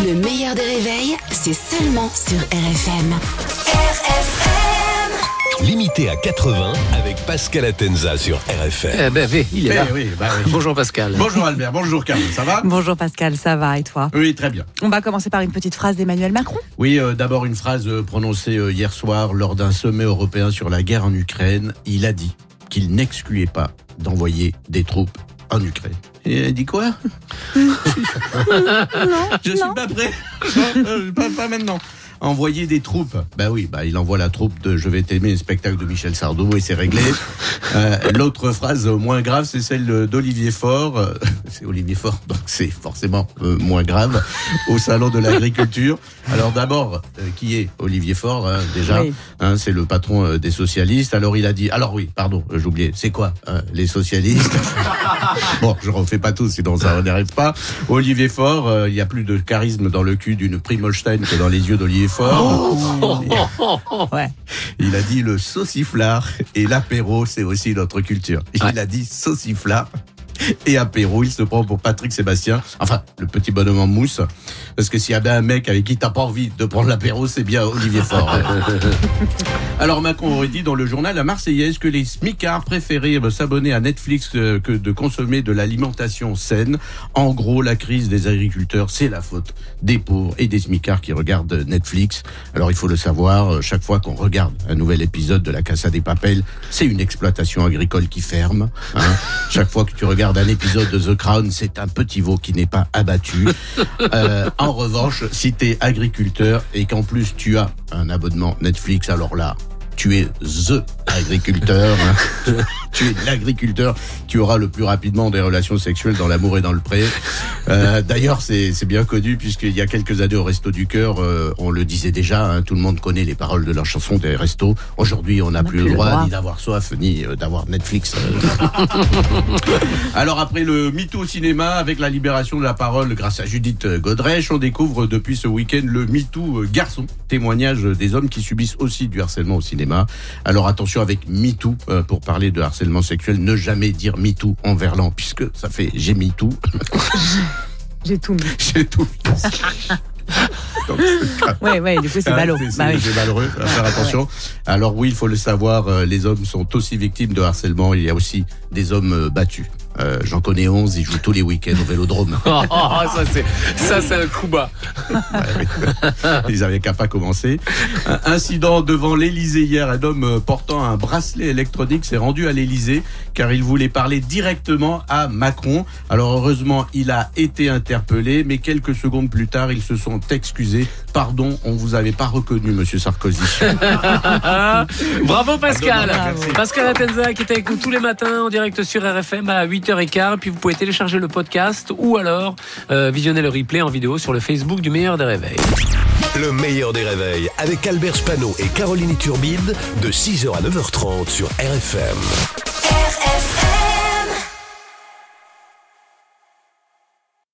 Le meilleur des réveils, c'est seulement sur RFM. RFM Limité à 80 avec Pascal Atenza sur RFM. Eh ben, oui, il est Eh là. oui, bah oui. Bonjour Pascal. Bonjour Albert, bonjour Carole, ça va? Bonjour Pascal, ça va et toi? Oui, très bien. On va commencer par une petite phrase d'Emmanuel Macron. Oui, euh, d'abord une phrase euh, prononcée euh, hier soir lors d'un sommet européen sur la guerre en Ukraine. Il a dit qu'il n'excluait pas d'envoyer des troupes en Ukraine. Et elle dit quoi? Je suis pas prêt. Pas, pas maintenant. Envoyer des troupes. Bah oui, bah il envoie la troupe de Je vais t'aimer, un spectacle de Michel Sardou et c'est réglé. Euh, L'autre phrase euh, moins grave, c'est celle d'Olivier Faure. Euh, C'est Olivier Faure, donc c'est forcément euh, moins grave. Au salon de l'agriculture. Alors d'abord, euh, qui est Olivier Faure hein, déjà Oui. Hein, C'est le patron euh, des socialistes. Alors il a dit. Alors oui, pardon, euh, j'oubliais. C'est quoi hein, les socialistes? Bon, je refais pas tout, sinon ça n'arrive pas. Olivier Faure, euh, il y a plus de charisme dans le cul d'une prime Holstein que dans les yeux d'Olivier Faure. Ouais. Il a dit le sauciflard et l'apéro, c'est aussi notre culture. Il Ouais. a dit sauciflard et apéro. Il se prend pour Patrick Sébastien, enfin le petit bonhomme en mousse. Parce que s'il y a bien un mec avec qui t'as pas envie de prendre l'apéro, c'est bien Olivier Faure. Alors Macron aurait dit dans le journal La Marseillaise que les smicards préféraient euh, s'abonner à Netflix euh, que de consommer de l'alimentation saine? En gros, la crise des agriculteurs, c'est la faute des pauvres et des smicards qui regardent Netflix. Alors il faut le savoir, euh, chaque fois qu'on regarde un nouvel épisode de la Casa des Papels, c'est une exploitation agricole qui ferme. hein. chaque fois que tu regardes un épisode de The Crown, c'est un petit veau qui n'est pas abattu. Euh, en revanche, si tu es agriculteur et qu'en plus tu as un abonnement Netflix, alors là, tu es THE agriculteur. hein. tu es l'agriculteur qui aura le plus rapidement des relations sexuelles dans l'amour et dans le pré. Euh, D'ailleurs, c'est bien connu puisqu'il y a quelques années au Resto du Cœur, euh, on le disait déjà, hein, tout le monde connaît les paroles de leur chanson des restos. Aujourd'hui, on n'a plus, le droit, ni d'avoir soif, ni euh, d'avoir Netflix. Alors après le MeToo au cinéma, avec la libération de la parole grâce à Judith Godrèche, on découvre depuis ce week-end le MeToo garçon, témoignage des hommes qui subissent aussi du harcèlement au cinéma. Alors attention avec MeToo, pour parler de harcèlement sexuel, ne jamais dire MeToo en verlan, puisque ça fait j'ai MeToo, J'ai tout mis. j'ai tout. Donc, c'est- Ouais, ouais, du coup c'est ah, ballot. c'est- Bah oui. c'est malheureux, à faire attention. Alors oui, il faut le savoir, euh, les hommes sont aussi victimes de harcèlement. Il y a aussi des hommes euh, battus. Euh, J'en connais 11, ils jouent tous les week-ends au vélodrome. Oh, oh, ça c'est un coup bas. Ils avaient qu'à pas commencer. Un incident devant l'Elysée hier. Un homme euh, portant un bracelet électronique s'est rendu à l'Elysée car il voulait parler directement à Macron. Alors heureusement, il a été interpellé, mais quelques secondes plus tard, ils se sont excusés. Pardon, on vous avait pas reconnu, Monsieur Sarkozy. Bravo Pascal. Merci. Pascal Atenza qui est avec nous tous les matins en direct sur RFM à 8h15. Puis vous pouvez télécharger le podcast ou alors euh, visionner le replay en vidéo sur le Facebook du meilleur des réveils. Le meilleur des réveils avec Albert Spano et Caroline Turbide de 6h à 9h30 sur RFM. RFM